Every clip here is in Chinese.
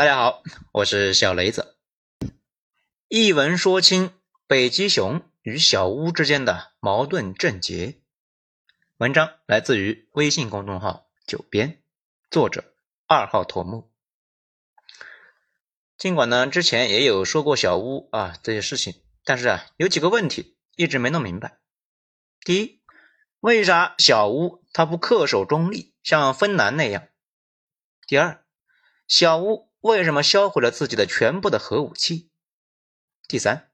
大家好，我是小雷子。一文说清北极熊与小屋之间的矛盾症结。文章来自于微信公众号“九编”，作者二号头目。尽管呢之前也有说过小屋啊这些事情，但是啊有几个问题一直没弄明白。第一，为啥小屋他不恪守中立，像芬兰那样？第二，小屋。为什么销毁了自己的全部的核武器？第三，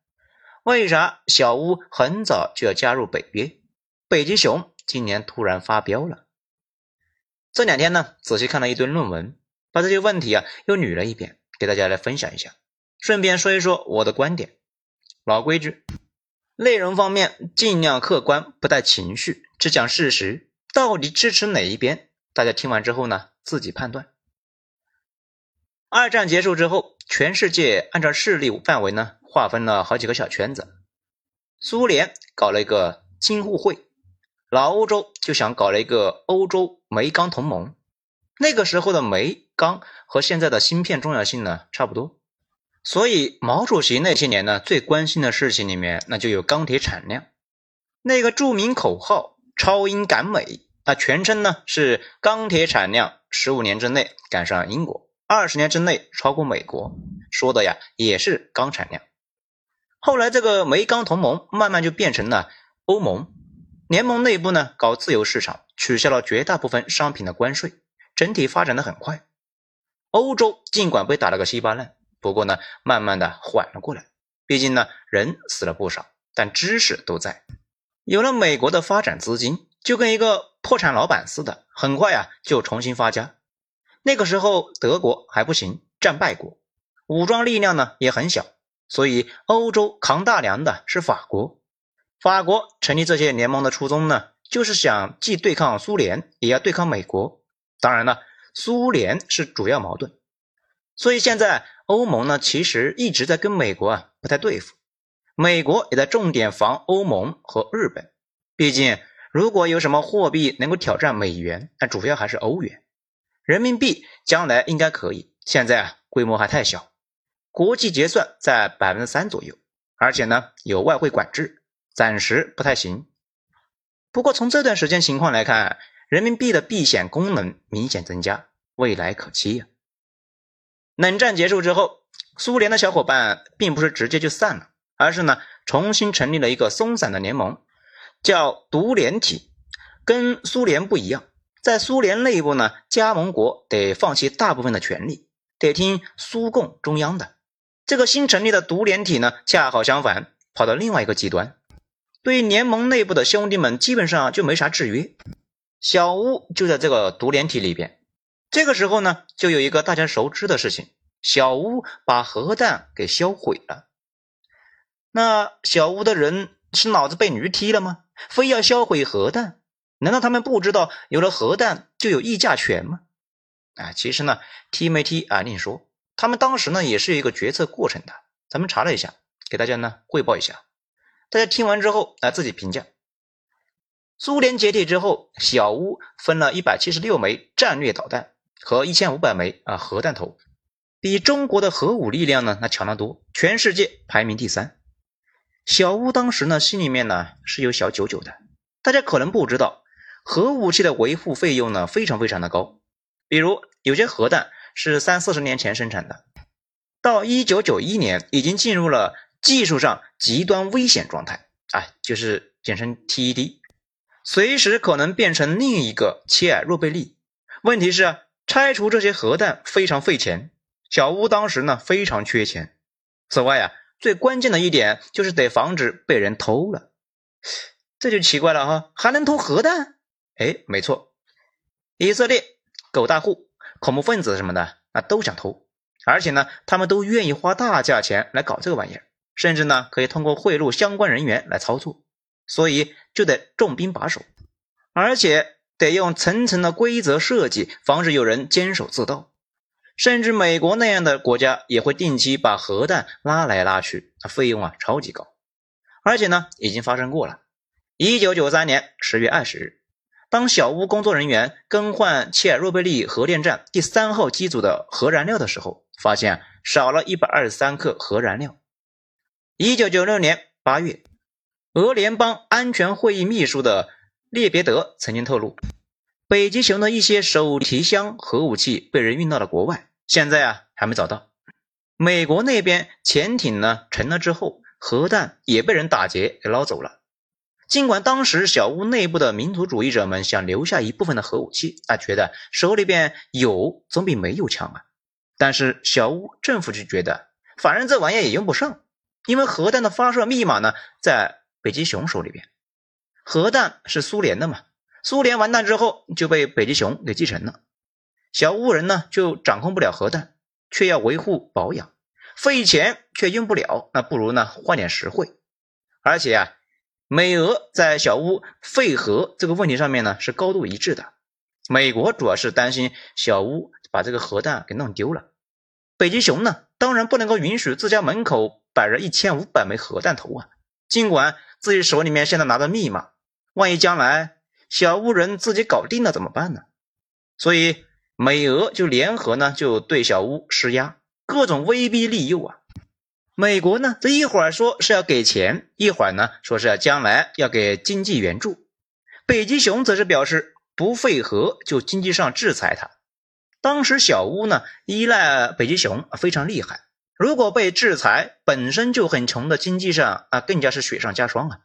为啥小乌很早就要加入北约？北极熊今年突然发飙了。这两天呢，仔细看了一堆论文，把这些问题啊又捋了一遍，给大家来分享一下，顺便说一说我的观点。老规矩，内容方面尽量客观，不带情绪，只讲事实。到底支持哪一边？大家听完之后呢，自己判断。二战结束之后，全世界按照势力范围呢划分了好几个小圈子。苏联搞了一个京沪会，老欧洲就想搞了一个欧洲煤钢同盟。那个时候的煤钢和现在的芯片重要性呢差不多，所以毛主席那些年呢最关心的事情里面，那就有钢铁产量。那个著名口号“超英赶美”，那全称呢是钢铁产量十五年之内赶上英国。二十年之内超过美国，说的呀也是钢产量。后来这个煤钢同盟慢慢就变成了欧盟联盟内部呢搞自由市场，取消了绝大部分商品的关税，整体发展的很快。欧洲尽管被打了个稀巴烂，不过呢慢慢的缓了过来。毕竟呢人死了不少，但知识都在。有了美国的发展资金，就跟一个破产老板似的，很快呀就重新发家。那个时候德国还不行，战败国，武装力量呢也很小，所以欧洲扛大梁的是法国。法国成立这些联盟的初衷呢，就是想既对抗苏联，也要对抗美国。当然了，苏联是主要矛盾，所以现在欧盟呢其实一直在跟美国啊不太对付，美国也在重点防欧盟和日本。毕竟如果有什么货币能够挑战美元，那主要还是欧元。人民币将来应该可以，现在啊规模还太小，国际结算在百分之三左右，而且呢有外汇管制，暂时不太行。不过从这段时间情况来看，人民币的避险功能明显增加，未来可期呀。冷战结束之后，苏联的小伙伴并不是直接就散了，而是呢重新成立了一个松散的联盟，叫独联体，跟苏联不一样。在苏联内部呢，加盟国得放弃大部分的权利，得听苏共中央的。这个新成立的独联体呢，恰好相反，跑到另外一个极端，对联盟内部的兄弟们基本上就没啥制约。小乌就在这个独联体里边。这个时候呢，就有一个大家熟知的事情：小乌把核弹给销毁了。那小乌的人是脑子被驴踢了吗？非要销毁核弹？难道他们不知道有了核弹就有议价权吗？啊，其实呢，踢没踢啊另说。他们当时呢也是有一个决策过程的。咱们查了一下，给大家呢汇报一下。大家听完之后来自己评价。苏联解体之后，小乌分了一百七十六枚战略导弹和一千五百枚啊核弹头，比中国的核武力量呢那强得多，全世界排名第三。小乌当时呢心里面呢是有小九九的。大家可能不知道。核武器的维护费用呢，非常非常的高。比如有些核弹是三四十年前生产的，到一九九一年已经进入了技术上极端危险状态，啊，就是简称 TED，随时可能变成另一个切尔诺贝利。问题是啊，拆除这些核弹非常费钱，小乌当时呢非常缺钱。此外啊，最关键的一点就是得防止被人偷了，这就奇怪了哈，还能偷核弹？哎，没错，以色列狗大户、恐怖分子什么的啊，都想偷，而且呢，他们都愿意花大价钱来搞这个玩意儿，甚至呢，可以通过贿赂相关人员来操作，所以就得重兵把守，而且得用层层的规则设计，防止有人监守自盗，甚至美国那样的国家也会定期把核弹拉来拉去，那费用啊超级高，而且呢，已经发生过了，一九九三年十月二十日。当小屋工作人员更换切尔诺贝利核电站第三号机组的核燃料的时候，发现少了一百二十三克核燃料。一九九六年八月，俄联邦安全会议秘书的列别德曾经透露，北极熊的一些手提箱核武器被人运到了国外，现在啊还没找到。美国那边潜艇呢沉了之后，核弹也被人打劫给捞走了。尽管当时小屋内部的民族主义者们想留下一部分的核武器，啊，觉得手里边有总比没有强啊，但是小屋政府就觉得，反正这玩意也用不上。因为核弹的发射密码呢，在北极熊手里边，核弹是苏联的嘛，苏联完蛋之后就被北极熊给继承了，小屋人呢就掌控不了核弹，却要维护保养，费钱却用不了，那不如呢换点实惠。而且啊，美俄在小乌废核这个问题上面呢是高度一致的，美国主要是担心小乌把这个核弹给弄丢了，北极熊呢当然不能够允许自家门口。摆着一千五百枚核弹头啊！尽管自己手里面现在拿着密码，万一将来小乌人自己搞定了怎么办呢？所以美俄就联合呢，就对小乌施压，各种威逼利诱啊！美国呢，这一会儿说是要给钱，一会儿呢说是要将来要给经济援助。北极熊则是表示不废核就经济上制裁他。当时小乌呢依赖北极熊非常厉害。如果被制裁，本身就很穷的经济上啊，更加是雪上加霜啊。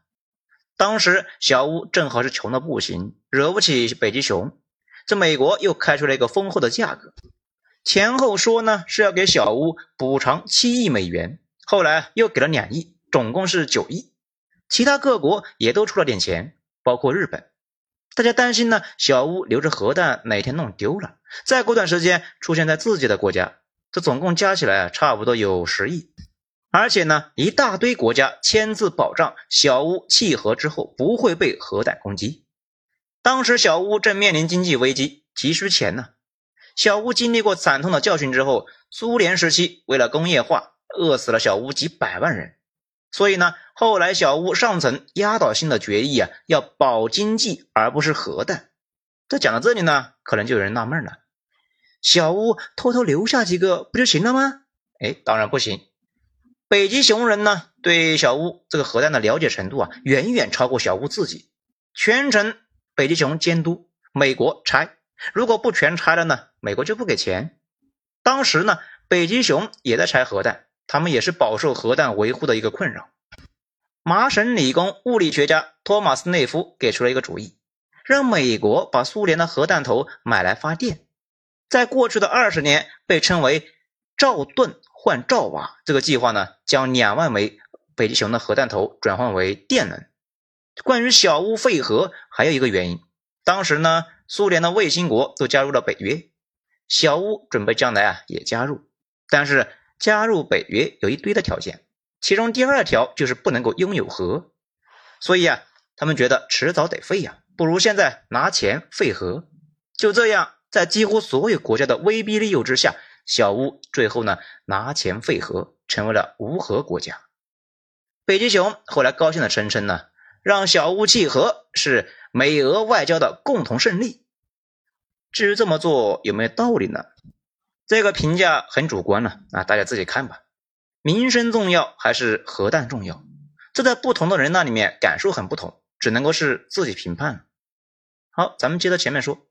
当时小乌正好是穷的不行，惹不起北极熊，这美国又开出了一个丰厚的价格，前后说呢是要给小乌补偿七亿美元，后来又给了两亿，总共是九亿。其他各国也都出了点钱，包括日本。大家担心呢，小乌留着核弹哪天弄丢了，再过段时间出现在自己的国家。这总共加起来啊差不多有十亿，而且呢，一大堆国家签字保障小乌契合之后不会被核弹攻击。当时小乌正面临经济危机，急需钱呢。小乌经历过惨痛的教训之后，苏联时期为了工业化，饿死了小屋几百万人。所以呢，后来小屋上层压倒性的决议啊，要保经济而不是核弹。这讲到这里呢，可能就有人纳闷了。小屋偷偷留下几个不就行了吗？哎，当然不行。北极熊人呢，对小屋这个核弹的了解程度啊，远远超过小屋自己。全程北极熊监督，美国拆。如果不全拆了呢，美国就不给钱。当时呢，北极熊也在拆核弹，他们也是饱受核弹维护的一个困扰。麻省理工物理学家托马斯内夫给出了一个主意，让美国把苏联的核弹头买来发电。在过去的二十年，被称为“兆吨换兆瓦”这个计划呢，将两万枚北极熊的核弹头转换为电能。关于小屋废核，还有一个原因，当时呢，苏联的卫星国都加入了北约，小屋准备将来啊也加入，但是加入北约有一堆的条件，其中第二条就是不能够拥有核，所以啊，他们觉得迟早得废呀，不如现在拿钱废核，就这样。在几乎所有国家的威逼利诱之下，小乌最后呢拿钱废核，成为了无核国家。北极熊后来高兴的声称呢，让小乌契合是美俄外交的共同胜利。至于这么做有没有道理呢？这个评价很主观了啊，大家自己看吧。民生重要还是核弹重要？这在不同的人那里面感受很不同，只能够是自己评判。好，咱们接着前面说。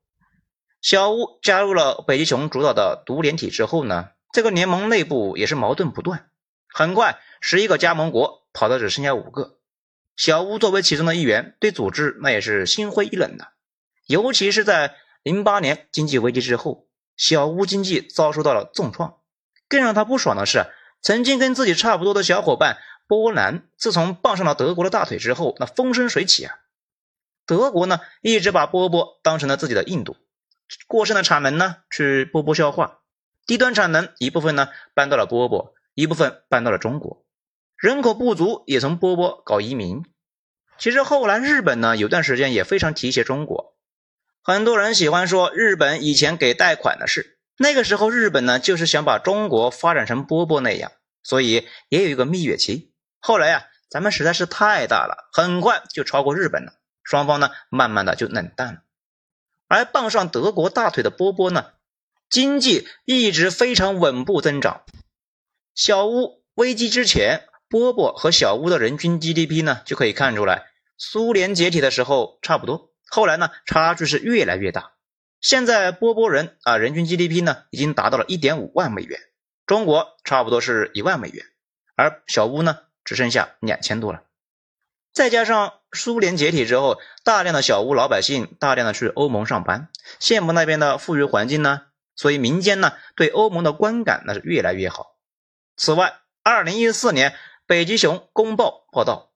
小乌加入了北极熊主导的独联体之后呢，这个联盟内部也是矛盾不断。很快，十一个加盟国跑到只剩下五个。小乌作为其中的一员，对组织那也是心灰意冷的。尤其是在零八年经济危机之后，小屋经济遭受到了重创。更让他不爽的是，曾经跟自己差不多的小伙伴波兰，自从傍上了德国的大腿之后，那风生水起啊。德国呢，一直把波波当成了自己的印度。过剩的产能呢，去波波消化；低端产能一部分呢搬到了波波，一部分搬到了中国。人口不足也从波波搞移民。其实后来日本呢有段时间也非常提携中国，很多人喜欢说日本以前给贷款的事。那个时候日本呢就是想把中国发展成波波那样，所以也有一个蜜月期。后来呀，咱们实在是太大了，很快就超过日本了，双方呢慢慢的就冷淡了。而傍上德国大腿的波波呢，经济一直非常稳步增长。小屋危机之前，波波和小屋的人均 GDP 呢就可以看出来，苏联解体的时候差不多，后来呢差距是越来越大。现在波波人啊，人均 GDP 呢已经达到了一点五万美元，中国差不多是一万美元，而小乌呢只剩下两千多了。再加上苏联解体之后，大量的小乌老百姓大量的去欧盟上班，羡慕那边的富裕环境呢，所以民间呢对欧盟的观感那是越来越好。此外，二零一四年北极熊公报报道，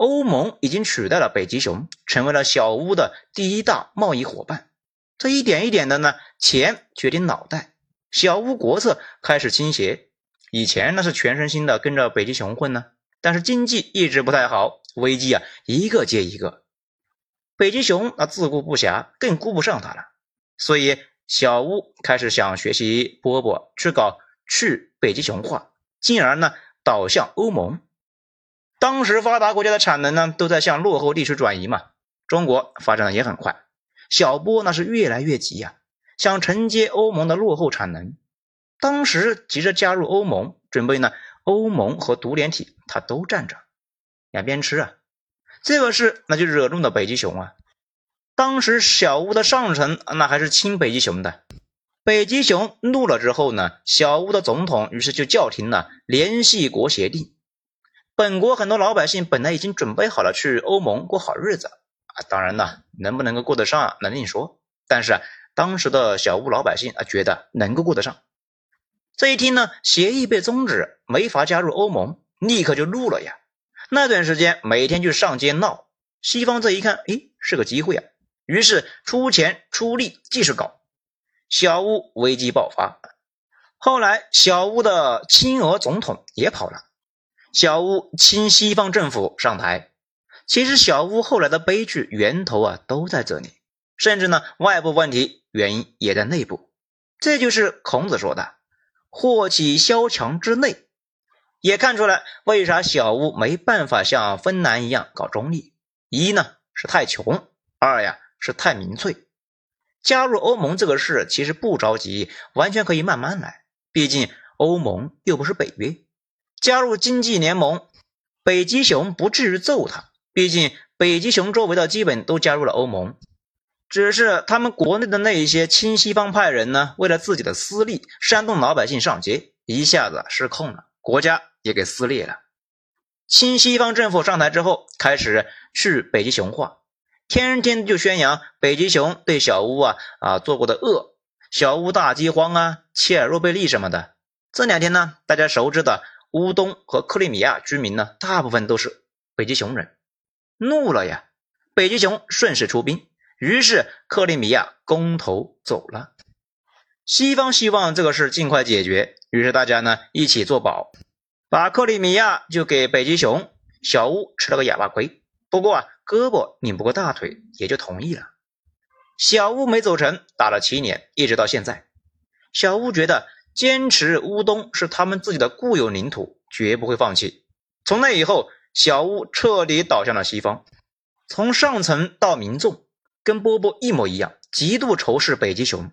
欧盟已经取代了北极熊，成为了小乌的第一大贸易伙伴。这一点一点的呢，钱决定脑袋，小乌国策开始倾斜。以前那是全身心的跟着北极熊混呢，但是经济一直不太好，危机啊一个接一个。北极熊那自顾不暇，更顾不上他了，所以小乌开始想学习波波去搞去北极熊化。进而呢，导向欧盟。当时发达国家的产能呢，都在向落后地区转移嘛。中国发展的也很快，小波那是越来越急呀，想承接欧盟的落后产能。当时急着加入欧盟，准备呢，欧盟和独联体他都占着，两边吃啊。这个事那就惹怒了北极熊啊。当时小乌的上层那还是亲北极熊的。北极熊怒了之后呢，小乌的总统于是就叫停了联系国协定。本国很多老百姓本来已经准备好了去欧盟过好日子啊，当然呢，能不能够过得上那另说。但是啊，当时的小乌老百姓啊，觉得能够过得上。这一听呢，协议被终止，没法加入欧盟，立刻就怒了呀。那段时间每天就上街闹。西方这一看，哎，是个机会啊，于是出钱出力继续搞。小乌危机爆发，后来小乌的亲俄总统也跑了，小屋亲西方政府上台。其实小屋后来的悲剧源头啊都在这里，甚至呢外部问题原因也在内部。这就是孔子说的“祸起萧墙之内”，也看出来为啥小屋没办法像芬兰一样搞中立：一呢是太穷，二呀是太民粹。加入欧盟这个事其实不着急，完全可以慢慢来。毕竟欧盟又不是北约，加入经济联盟，北极熊不至于揍他。毕竟北极熊周围的基本都加入了欧盟，只是他们国内的那一些亲西方派人呢，为了自己的私利，煽动老百姓上街，一下子失控了，国家也给撕裂了。亲西方政府上台之后，开始去北极熊化。天天就宣扬北极熊对小屋啊啊做过的恶，小屋大饥荒啊，切尔诺贝利什么的。这两天呢，大家熟知的乌东和克里米亚居民呢，大部分都是北极熊人，怒了呀！北极熊顺势出兵，于是克里米亚公投走了。西方希望这个事尽快解决，于是大家呢一起做保，把克里米亚就给北极熊，小乌吃了个哑巴亏。不过啊。胳膊拧不过大腿，也就同意了。小乌没走成，打了七年，一直到现在。小乌觉得坚持乌东是他们自己的固有领土，绝不会放弃。从那以后，小乌彻底倒向了西方，从上层到民众，跟波波一模一样，极度仇视北极熊。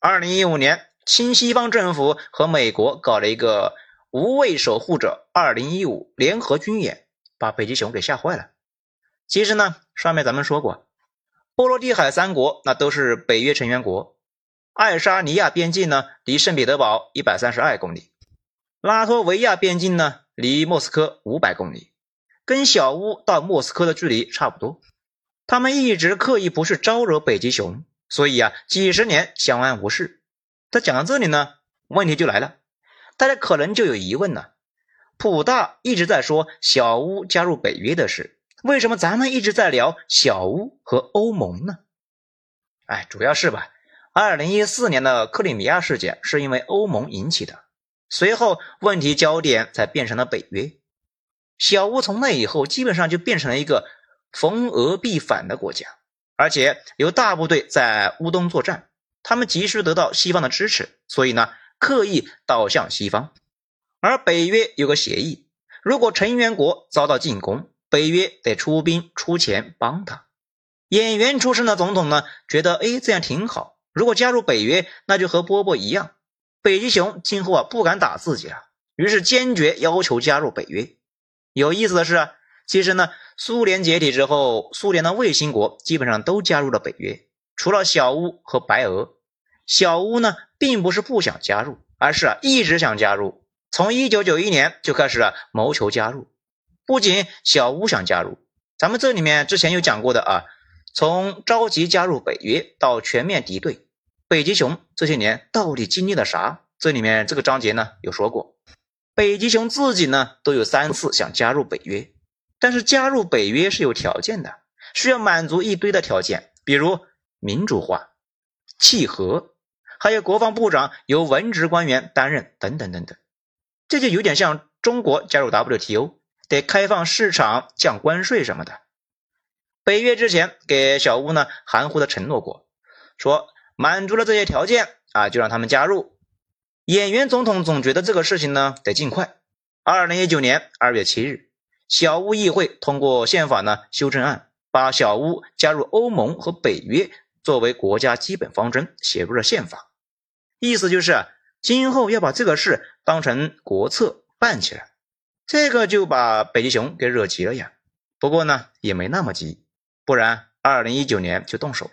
二零一五年，亲西方政府和美国搞了一个“无畏守护者”二零一五联合军演，把北极熊给吓坏了。其实呢，上面咱们说过，波罗的海三国那都是北约成员国。爱沙尼亚边境呢，离圣彼得堡一百三十二公里；拉脱维亚边境呢，离莫斯科五百公里，跟小乌到莫斯科的距离差不多。他们一直刻意不去招惹北极熊，所以啊，几十年相安无事。他讲到这里呢，问题就来了，大家可能就有疑问了：普大一直在说小乌加入北约的事。为什么咱们一直在聊小乌和欧盟呢？哎，主要是吧，二零一四年的克里米亚事件是因为欧盟引起的，随后问题焦点才变成了北约。小乌从那以后基本上就变成了一个逢俄必反的国家，而且有大部队在乌东作战，他们急需得到西方的支持，所以呢，刻意倒向西方。而北约有个协议，如果成员国遭到进攻，北约得出兵出钱帮他，演员出身的总统呢，觉得哎这样挺好，如果加入北约，那就和波波一样，北极熊今后啊不敢打自己了，于是坚决要求加入北约。有意思的是，其实呢，苏联解体之后，苏联的卫星国基本上都加入了北约，除了小乌和白俄。小乌呢，并不是不想加入，而是啊一直想加入，从一九九一年就开始啊谋求加入。不仅小乌想加入，咱们这里面之前有讲过的啊，从着急加入北约到全面敌对，北极熊这些年到底经历了啥？这里面这个章节呢有说过，北极熊自己呢都有三次想加入北约，但是加入北约是有条件的，需要满足一堆的条件，比如民主化、契合，还有国防部长由文职官员担任等等等等，这就有点像中国加入 WTO。得开放市场、降关税什么的。北约之前给小乌呢含糊的承诺过，说满足了这些条件啊，就让他们加入。演员总统总觉得这个事情呢得尽快。二零一九年二月七日，小乌议会通过宪法呢修正案，把小乌加入欧盟和北约作为国家基本方针写入了宪法，意思就是今后要把这个事当成国策办起来。这个就把北极熊给惹急了呀，不过呢也没那么急，不然二零一九年就动手了。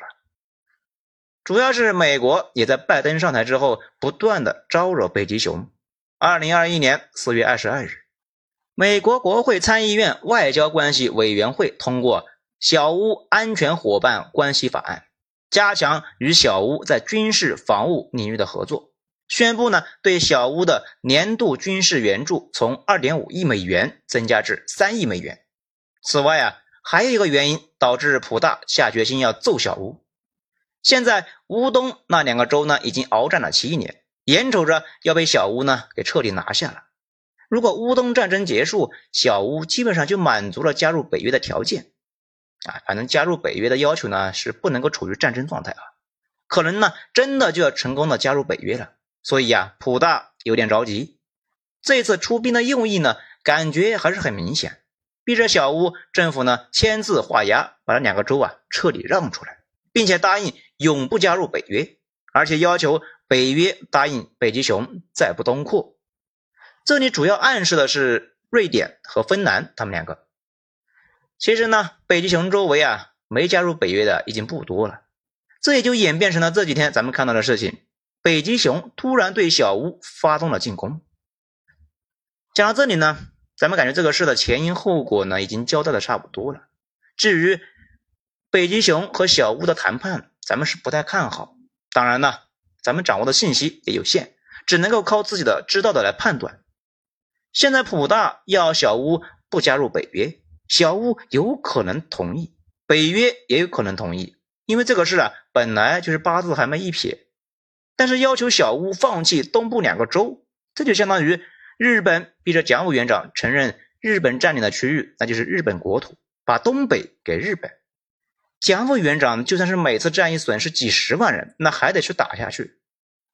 主要是美国也在拜登上台之后不断的招惹北极熊。二零二一年四月二十二日，美国国会参议院外交关系委员会通过《小屋安全伙伴关系法案》，加强与小屋在军事防务领域的合作。宣布呢，对小屋的年度军事援助从二点五亿美元增加至三亿美元。此外啊，还有一个原因导致普大下决心要揍小乌。现在乌东那两个州呢，已经鏖战了七年，眼瞅着要被小乌呢给彻底拿下了。如果乌东战争结束，小乌基本上就满足了加入北约的条件。啊，反正加入北约的要求呢，是不能够处于战争状态啊。可能呢，真的就要成功的加入北约了。所以呀，普大有点着急。这次出兵的用意呢，感觉还是很明显，逼着小屋政府呢签字画押，把这两个州啊彻底让出来，并且答应永不加入北约，而且要求北约答应北极熊再不东扩。这里主要暗示的是瑞典和芬兰他们两个。其实呢，北极熊周围啊没加入北约的已经不多了，这也就演变成了这几天咱们看到的事情。北极熊突然对小屋发动了进攻。讲到这里呢，咱们感觉这个事的前因后果呢，已经交代的差不多了。至于北极熊和小屋的谈判，咱们是不太看好。当然呢，咱们掌握的信息也有限，只能够靠自己的知道的来判断。现在普大要小屋不加入北约，小屋有可能同意，北约也有可能同意，因为这个事啊，本来就是八字还没一撇。但是要求小屋放弃东部两个州，这就相当于日本逼着蒋委员长承认日本占领的区域，那就是日本国土，把东北给日本。蒋委员长就算是每次战役损失几十万人，那还得去打下去。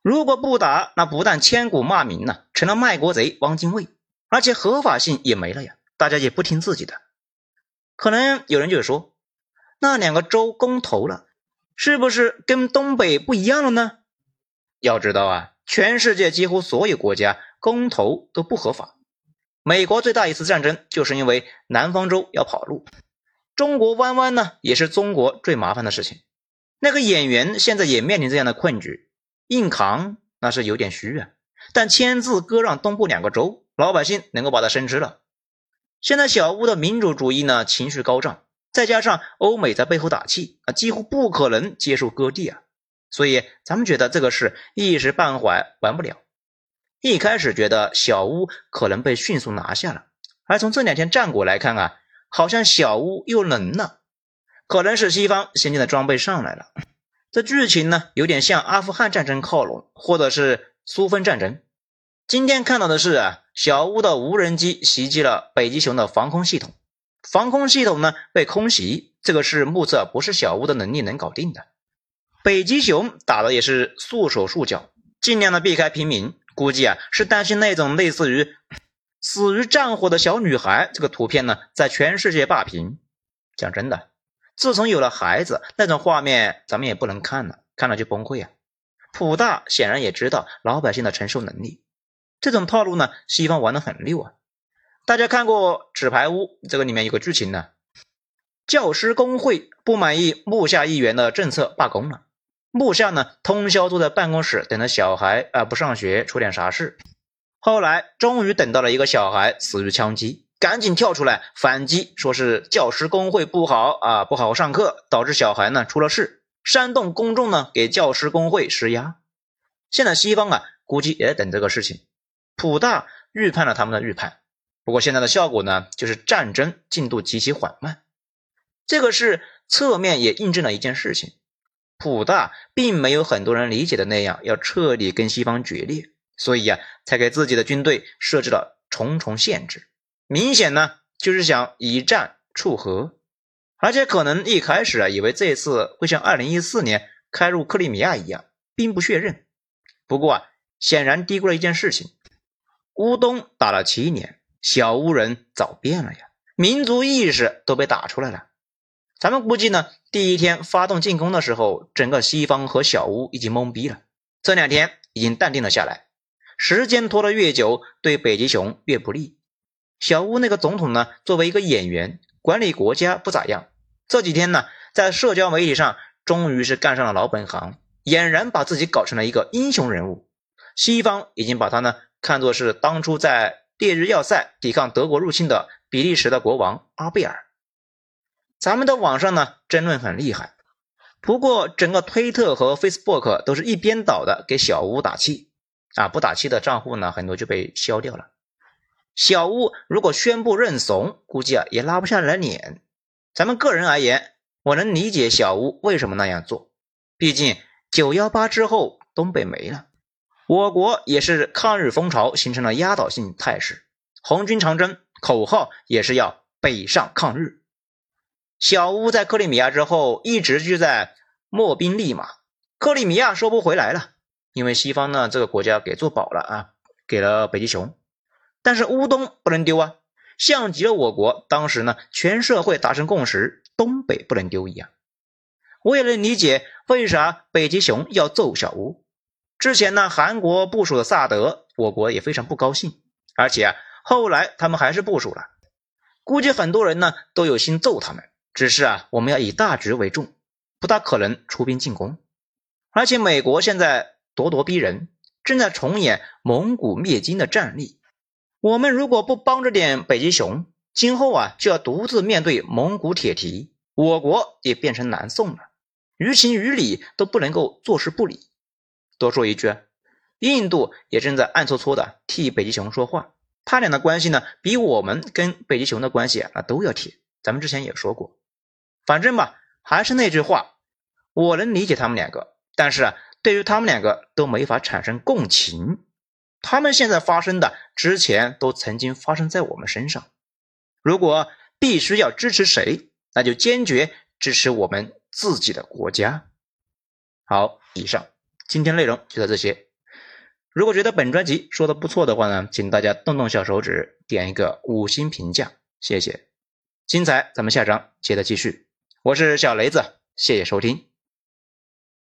如果不打，那不但千古骂名呢，成了卖国贼汪精卫，而且合法性也没了呀。大家也不听自己的。可能有人就说，那两个州公投了，是不是跟东北不一样了呢？要知道啊，全世界几乎所有国家公投都不合法。美国最大一次战争就是因为南方州要跑路。中国弯弯呢，也是中国最麻烦的事情。那个演员现在也面临这样的困局，硬扛那是有点虚啊。但签字割让东部两个州，老百姓能够把他生吃了。现在小乌的民主主义呢情绪高涨，再加上欧美在背后打气啊，几乎不可能接受割地啊。所以，咱们觉得这个事一时半会完不了。一开始觉得小屋可能被迅速拿下了，而从这两天战果来看啊，好像小屋又能了，可能是西方先进的装备上来了。这剧情呢，有点向阿富汗战争靠拢，或者是苏芬战争。今天看到的是啊，小屋的无人机袭击了北极熊的防空系统，防空系统呢被空袭，这个是目测不是小屋的能力能搞定的。北极熊打的也是束手束脚，尽量的避开平民。估计啊是担心那种类似于死于战火的小女孩这个图片呢，在全世界霸屏。讲真的，自从有了孩子，那种画面咱们也不能看了，看了就崩溃啊。普大显然也知道老百姓的承受能力，这种套路呢，西方玩的很溜啊。大家看过《纸牌屋》这个里面有个剧情呢，教师工会不满意木下议员的政策罢工了，木下呢通宵坐在办公室等着小孩啊不上学出点啥事，后来终于等到了一个小孩死于枪击。赶紧跳出来反击，说是教师工会不好啊，不好好上课，导致小孩呢出了事，煽动公众呢给教师工会施压。现在西方啊，估计也等这个事情。普大预判了他们的预判，不过现在的效果呢，就是战争进度极其缓慢。这个是侧面也印证了一件事情：普大并没有很多人理解的那样要彻底跟西方决裂，所以呀，才给自己的军队设置了重重限制。明显呢，就是想以战促和，而且可能一开始啊，以为这次会像二零一四年开入克里米亚一样兵不血刃。不过啊，显然低估了一件事情：乌东打了七年，小乌人早变了呀，民族意识都被打出来了。咱们估计呢，第一天发动进攻的时候，整个西方和小乌已经懵逼了，这两天已经淡定了下来。时间拖得越久，对北极熊越不利。小乌那个总统呢，作为一个演员，管理国家不咋样。这几天呢，在社交媒体上，终于是干上了老本行，俨然把自己搞成了一个英雄人物。西方已经把他呢看作是当初在烈日要塞抵抗德国入侵的比利时的国王阿贝尔。咱们的网上呢争论很厉害，不过整个推特和 Facebook 都是一边倒的给小乌打气啊，不打气的账户呢很多就被消掉了。小乌如果宣布认怂，估计啊也拉不下来脸。咱们个人而言，我能理解小乌为什么那样做。毕竟九幺八之后，东北没了，我国也是抗日风潮形成了压倒性态势，红军长征口号也是要北上抗日。小乌在克里米亚之后，一直就在秣兵立马。克里米亚收不回来了，因为西方呢这个国家给做保了啊，给了北极熊。但是乌东不能丢啊，像极了我国当时呢全社会达成共识，东北不能丢一样。我也能理解为啥北极熊要揍小乌。之前呢韩国部署的萨德，我国也非常不高兴，而且啊后来他们还是部署了。估计很多人呢都有心揍他们，只是啊我们要以大局为重，不大可能出兵进攻。而且美国现在咄咄逼人，正在重演蒙古灭金的战例。我们如果不帮着点北极熊，今后啊就要独自面对蒙古铁蹄，我国也变成南宋了。于情于理都不能够坐视不理。多说一句，印度也正在暗搓搓的替北极熊说话，他俩的关系呢，比我们跟北极熊的关系啊都要铁。咱们之前也说过，反正吧，还是那句话，我能理解他们两个，但是啊，对于他们两个都没法产生共情。他们现在发生的，之前都曾经发生在我们身上。如果必须要支持谁，那就坚决支持我们自己的国家。好，以上今天内容就到这些。如果觉得本专辑说的不错的话呢，请大家动动小手指，点一个五星评价，谢谢。精彩，咱们下章接着继续。我是小雷子，谢谢收听。